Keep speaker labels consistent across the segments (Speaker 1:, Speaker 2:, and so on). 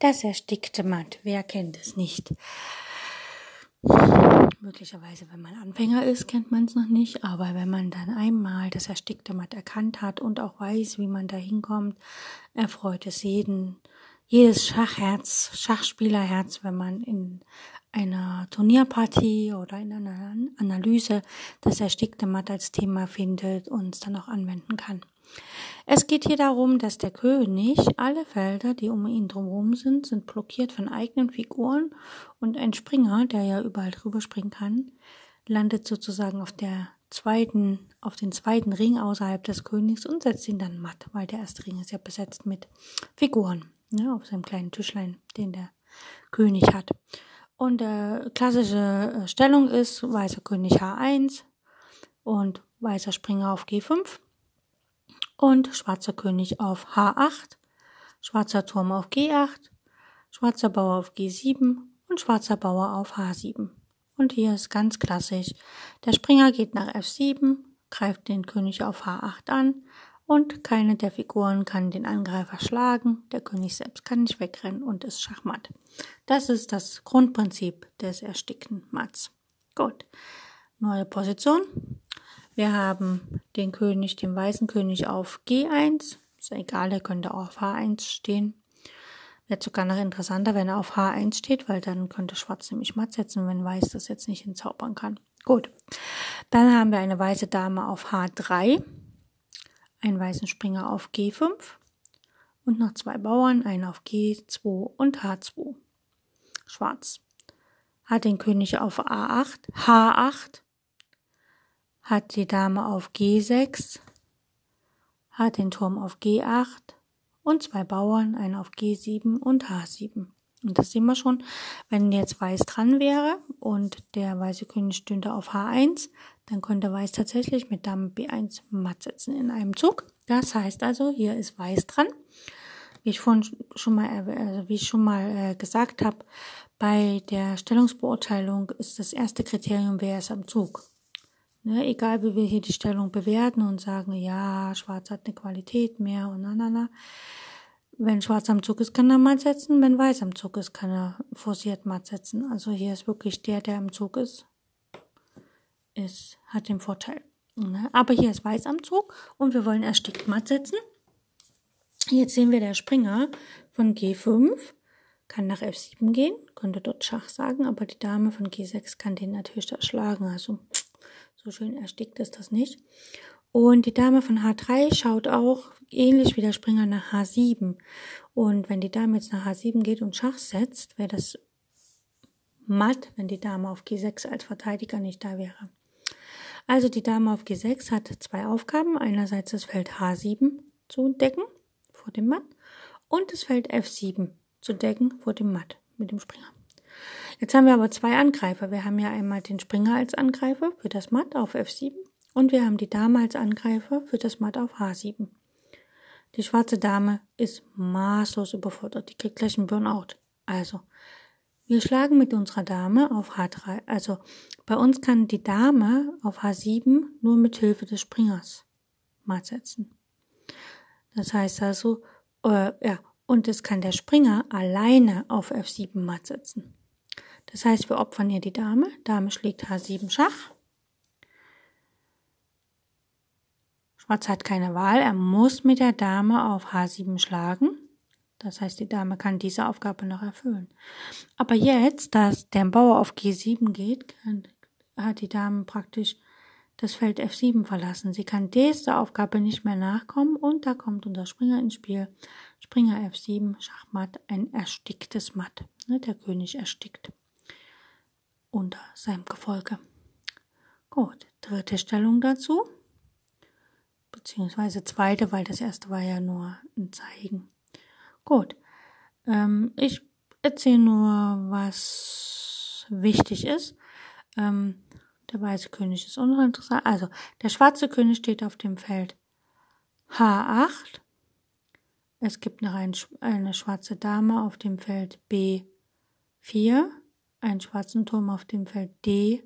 Speaker 1: Das erstickte Matt, wer kennt es nicht? Möglicherweise, wenn man Anfänger ist, kennt man es noch nicht, aber wenn man dann einmal das erstickte Matt erkannt hat und auch weiß, wie man da hinkommt, erfreut es jeden, jedes Schachherz, Schachspielerherz, wenn man in einer Turnierpartie oder in einer Analyse das erstickte Matt als Thema findet und es dann auch anwenden kann. Es geht hier darum, dass der König, alle Felder, die um ihn drumherum sind, sind blockiert von eigenen Figuren und ein Springer, der ja überall drüber springen kann, landet sozusagen auf der zweiten, auf den zweiten Ring außerhalb des Königs und setzt ihn dann matt, weil der erste Ring ist ja besetzt mit Figuren, ne, auf seinem kleinen Tischlein, den der König hat. Und äh, klassische Stellung ist weißer König H1 und weißer Springer auf G5 und schwarzer König auf H8, schwarzer Turm auf G8, schwarzer Bauer auf G7 und schwarzer Bauer auf H7. Und hier ist ganz klassisch. Der Springer geht nach F7, greift den König auf H8 an und keine der Figuren kann den Angreifer schlagen. Der König selbst kann nicht wegrennen und ist Schachmatt. Das ist das Grundprinzip des erstickten Matts. Gut. Neue Position. Wir haben den König, den weißen König auf G1. Ist egal, der könnte auch auf H1 stehen. Wäre sogar noch interessanter, wenn er auf H1 steht, weil dann könnte Schwarz nämlich matt setzen, wenn Weiß das jetzt nicht entzaubern kann. Gut. Dann haben wir eine weiße Dame auf H3, einen weißen Springer auf G5 und noch zwei Bauern, einen auf G2 und H2. Schwarz hat den König auf A8, H8 hat die Dame auf G6, hat den Turm auf G8 und zwei Bauern, einen auf G7 und H7. Und das sehen wir schon, wenn jetzt Weiß dran wäre und der weiße König stünde auf H1, dann könnte Weiß tatsächlich mit Dame B1 matt setzen in einem Zug. Das heißt also, hier ist Weiß dran. Wie ich vorhin schon mal, also wie ich schon mal äh, gesagt habe, bei der Stellungsbeurteilung ist das erste Kriterium, wer ist am Zug. Ne, egal wie wir hier die Stellung bewerten und sagen, ja, Schwarz hat eine Qualität mehr und na, na, na. Wenn Schwarz am Zug ist, kann er matt setzen. Wenn Weiß am Zug ist, kann er forciert matt setzen. Also hier ist wirklich der, der am Zug ist, ist hat den Vorteil. Ne? Aber hier ist Weiß am Zug und wir wollen erstickt matt setzen. Jetzt sehen wir der Springer von G5 kann nach F7 gehen, könnte dort Schach sagen, aber die Dame von G6 kann den natürlich erschlagen. Also so schön erstickt ist das nicht. Und die Dame von H3 schaut auch ähnlich wie der Springer nach H7. Und wenn die Dame jetzt nach H7 geht und Schach setzt, wäre das matt, wenn die Dame auf G6 als Verteidiger nicht da wäre. Also die Dame auf G6 hat zwei Aufgaben. Einerseits das Feld H7 zu decken vor dem Matt und das Feld F7 zu decken vor dem Matt mit dem Springer. Jetzt haben wir aber zwei Angreifer. Wir haben ja einmal den Springer als Angreifer für das Matt auf F7 und wir haben die Dame als Angreifer für das Matt auf H7. Die schwarze Dame ist maßlos überfordert. Die kriegt gleich einen Burnout. Also, wir schlagen mit unserer Dame auf H3. Also, bei uns kann die Dame auf H7 nur mit Hilfe des Springers matt setzen. Das heißt also, äh, ja, und es kann der Springer alleine auf F7 matt setzen. Das heißt, wir opfern hier die Dame. Dame schlägt H7 Schach. Schwarz hat keine Wahl. Er muss mit der Dame auf H7 schlagen. Das heißt, die Dame kann diese Aufgabe noch erfüllen. Aber jetzt, dass der Bauer auf G7 geht, hat die Dame praktisch das Feld F7 verlassen. Sie kann dieser Aufgabe nicht mehr nachkommen und da kommt unser Springer ins Spiel. Springer F7, Schachmatt, ein ersticktes Matt. Ne, der König erstickt unter seinem Gefolge. Gut, dritte Stellung dazu, beziehungsweise zweite, weil das erste war ja nur ein Zeigen. Gut, Ähm, ich erzähle nur, was wichtig ist. Ähm, der weiße König ist uninteressant. Also, der schwarze König steht auf dem Feld H8. Es gibt noch ein, eine schwarze Dame auf dem Feld B4, einen schwarzen Turm auf dem Feld D8,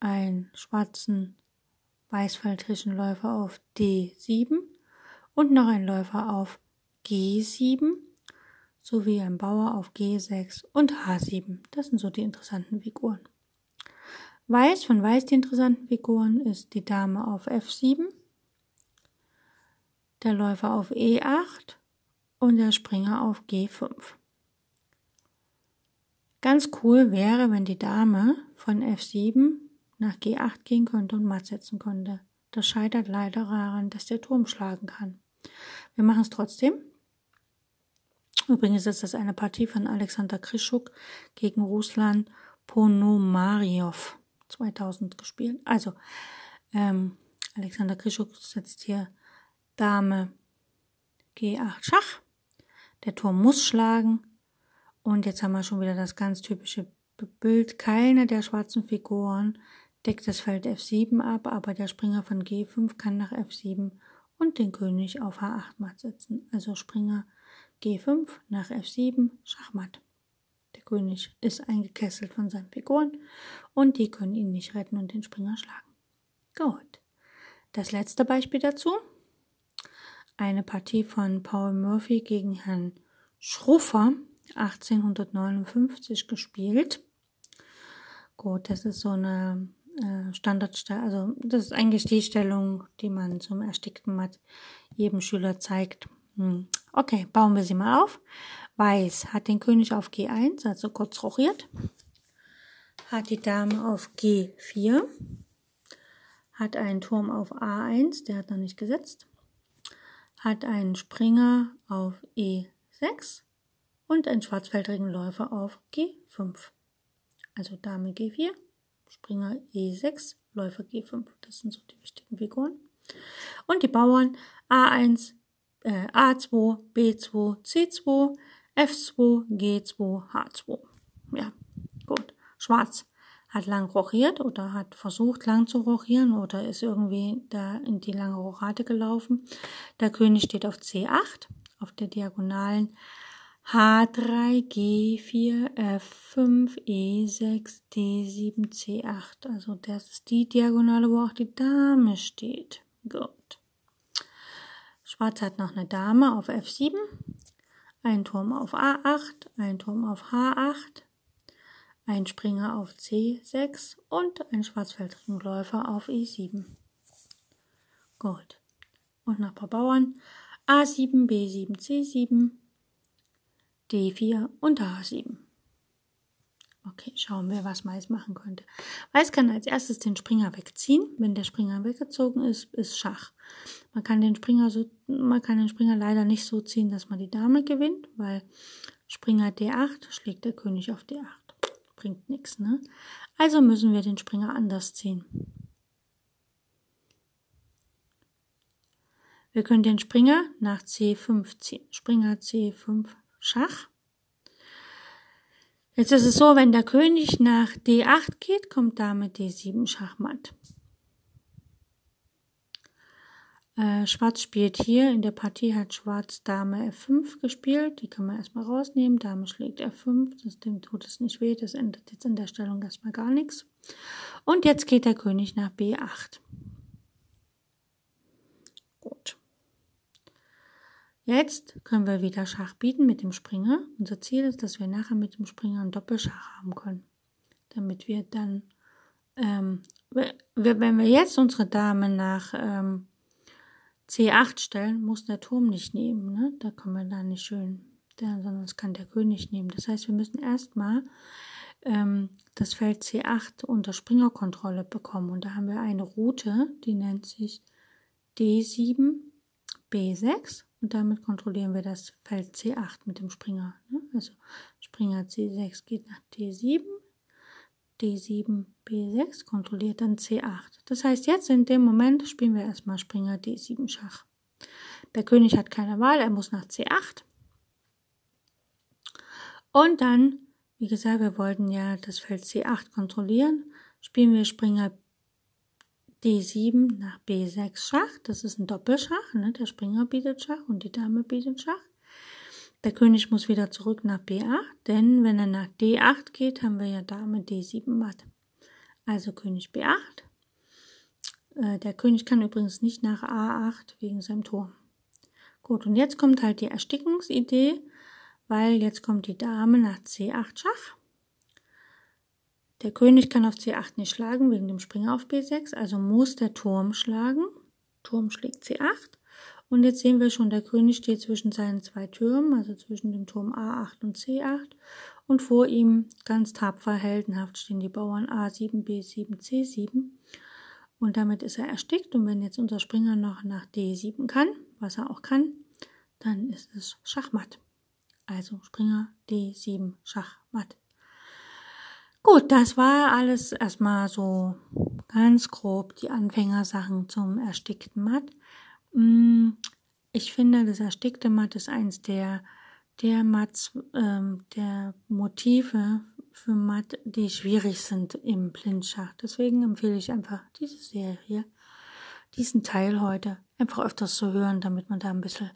Speaker 1: einen schwarzen weißfeldrischen Läufer auf D7 und noch ein Läufer auf G7 sowie ein Bauer auf G6 und H7. Das sind so die interessanten Figuren. Weiß von Weiß die interessanten Figuren ist die Dame auf F7, der Läufer auf E8 und der Springer auf G5. Ganz cool wäre, wenn die Dame von F7 nach G8 gehen könnte und matt setzen könnte. Das scheitert leider daran, dass der Turm schlagen kann. Wir machen es trotzdem. Übrigens ist das eine Partie von Alexander Krischuk gegen Ruslan Ponomaryov 2000 gespielt. Also, ähm, Alexander Krischuk setzt hier Dame G8 Schach. Der Turm muss schlagen. Und jetzt haben wir schon wieder das ganz typische Bild. Keine der schwarzen Figuren deckt das Feld F7 ab, aber der Springer von G5 kann nach F7 und den König auf H8 matt setzen. Also Springer G5 nach F7, Schachmatt. Der König ist eingekesselt von seinen Figuren und die können ihn nicht retten und den Springer schlagen. Gut. Das letzte Beispiel dazu. Eine Partie von Paul Murphy gegen Herrn Schruffer 1859 gespielt. Gut, das ist so eine äh, Standardstellung, also das ist eigentlich die Stellung, die man zum erstickten Matt jedem Schüler zeigt. Hm. Okay, bauen wir sie mal auf. Weiß hat den König auf G1, also kurz rochiert. Hat die Dame auf G4. Hat einen Turm auf A1, der hat noch nicht gesetzt. Hat einen Springer auf E6 und einen schwarzfeldrigen Läufer auf G5. Also Dame G4, Springer E6, Läufer G5. Das sind so die wichtigen Figuren. Und die Bauern A1, äh, A2, B2, C2, F2, G2, H2. Ja, gut. Schwarz hat lang rochiert oder hat versucht lang zu rochieren oder ist irgendwie da in die lange Rochade gelaufen. Der König steht auf C8, auf der Diagonalen H3, G4, F5, E6, D7, C8. Also das ist die Diagonale, wo auch die Dame steht. Gut. Schwarz hat noch eine Dame auf F7, ein Turm auf A8, ein Turm auf H8, ein Springer auf C6 und ein schwarzfeldrigen Läufer auf E7. Gut. Und noch ein paar Bauern. A7, B7, C7, D4 und H7. Okay, schauen wir, was Mais machen könnte. Weiß kann als erstes den Springer wegziehen. Wenn der Springer weggezogen ist, ist Schach. Man kann den Springer so, man kann den Springer leider nicht so ziehen, dass man die Dame gewinnt, weil Springer D8 schlägt der König auf D8. Bringt nichts, ne? Also müssen wir den Springer anders ziehen. Wir können den Springer nach C5 ziehen. Springer C5 Schach. Jetzt ist es so, wenn der König nach D8 geht, kommt Dame D7 Schachmatt. Äh, Schwarz spielt hier, in der Partie hat Schwarz Dame F5 gespielt, die kann man erstmal rausnehmen, Dame schlägt F5, das Ding tut es nicht weh, das ändert jetzt in der Stellung erstmal gar nichts. Und jetzt geht der König nach B8. Gut. Jetzt können wir wieder Schach bieten mit dem Springer. Unser Ziel ist, dass wir nachher mit dem Springer einen Doppelschach haben können. Damit wir dann, ähm, wenn wir jetzt unsere Dame nach ähm, C8 stellen, muss der Turm nicht nehmen. Ne? Da können wir dann nicht schön, sondern das kann der König nehmen. Das heißt, wir müssen erstmal ähm, das Feld C8 unter Springerkontrolle bekommen. Und da haben wir eine Route, die nennt sich D7, B6 und damit kontrollieren wir das Feld C8 mit dem Springer. Ne? Also Springer C6 geht nach D7, D7, B6, kontrolliert dann C8. Das heißt, jetzt in dem Moment spielen wir erstmal Springer D7 Schach. Der König hat keine Wahl, er muss nach C8. Und dann, wie gesagt, wir wollten ja das Feld C8 kontrollieren, spielen wir Springer D7 nach B6 Schach. Das ist ein Doppelschach. Ne? Der Springer bietet Schach und die Dame bietet Schach. Der König muss wieder zurück nach B8, denn wenn er nach D8 geht, haben wir ja Dame D7 matt. Also König B8. Äh, der König kann übrigens nicht nach A8 wegen seinem Turm. Gut, und jetzt kommt halt die Erstickungsidee, weil jetzt kommt die Dame nach C8 Schach. Der König kann auf C8 nicht schlagen wegen dem Springer auf B6, also muss der Turm schlagen. Turm schlägt C8. Und jetzt sehen wir schon, der König steht zwischen seinen zwei Türmen, also zwischen dem Turm A8 und C8. Und vor ihm ganz tapfer, heldenhaft stehen die Bauern A7, B7, C7. Und damit ist er erstickt. Und wenn jetzt unser Springer noch nach D7 kann, was er auch kann, dann ist es Schachmatt. Also Springer D7 Schachmatt. Gut, das war alles erstmal so ganz grob die Anfängersachen zum erstickten Matt. Mm, ich finde, das erstickte Matt ist eins der, der Mats, ähm, der Motive für Matt, die schwierig sind im Blindschach. Deswegen empfehle ich einfach diese Serie, diesen Teil heute einfach öfters zu hören, damit man da ein bisschen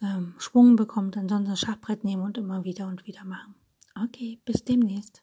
Speaker 1: ähm, Schwung bekommt. Ansonsten Schachbrett nehmen und immer wieder und wieder machen. Okay, bis demnächst.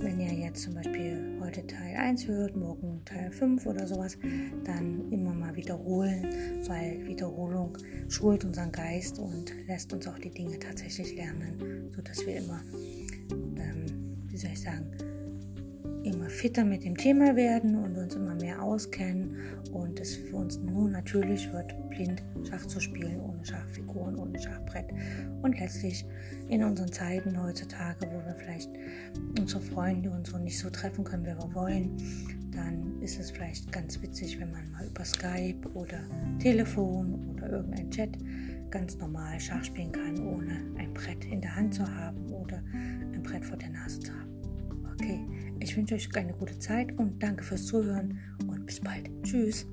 Speaker 1: wenn ihr jetzt zum Beispiel heute Teil 1 hört, morgen Teil 5 oder sowas, dann immer mal wiederholen, weil Wiederholung schult unseren Geist und lässt uns auch die Dinge tatsächlich lernen, sodass wir immer, ähm, wie soll ich sagen, immer fitter mit dem Thema werden und uns immer mehr auskennen und es für uns nur natürlich wird, blind Schach zu spielen, ohne Schachfiguren, ohne Schachbrett. Und letztlich in unseren Zeiten heutzutage, wo wir vielleicht unsere Freunde und so nicht so treffen können, wie wir wollen, dann ist es vielleicht ganz witzig, wenn man mal über Skype oder Telefon oder irgendein Chat ganz normal Schach spielen kann, ohne ein Brett in der Hand zu haben oder ein Brett vor der Nase zu haben. Okay, ich wünsche euch eine gute Zeit und danke fürs Zuhören und bis bald. Tschüss.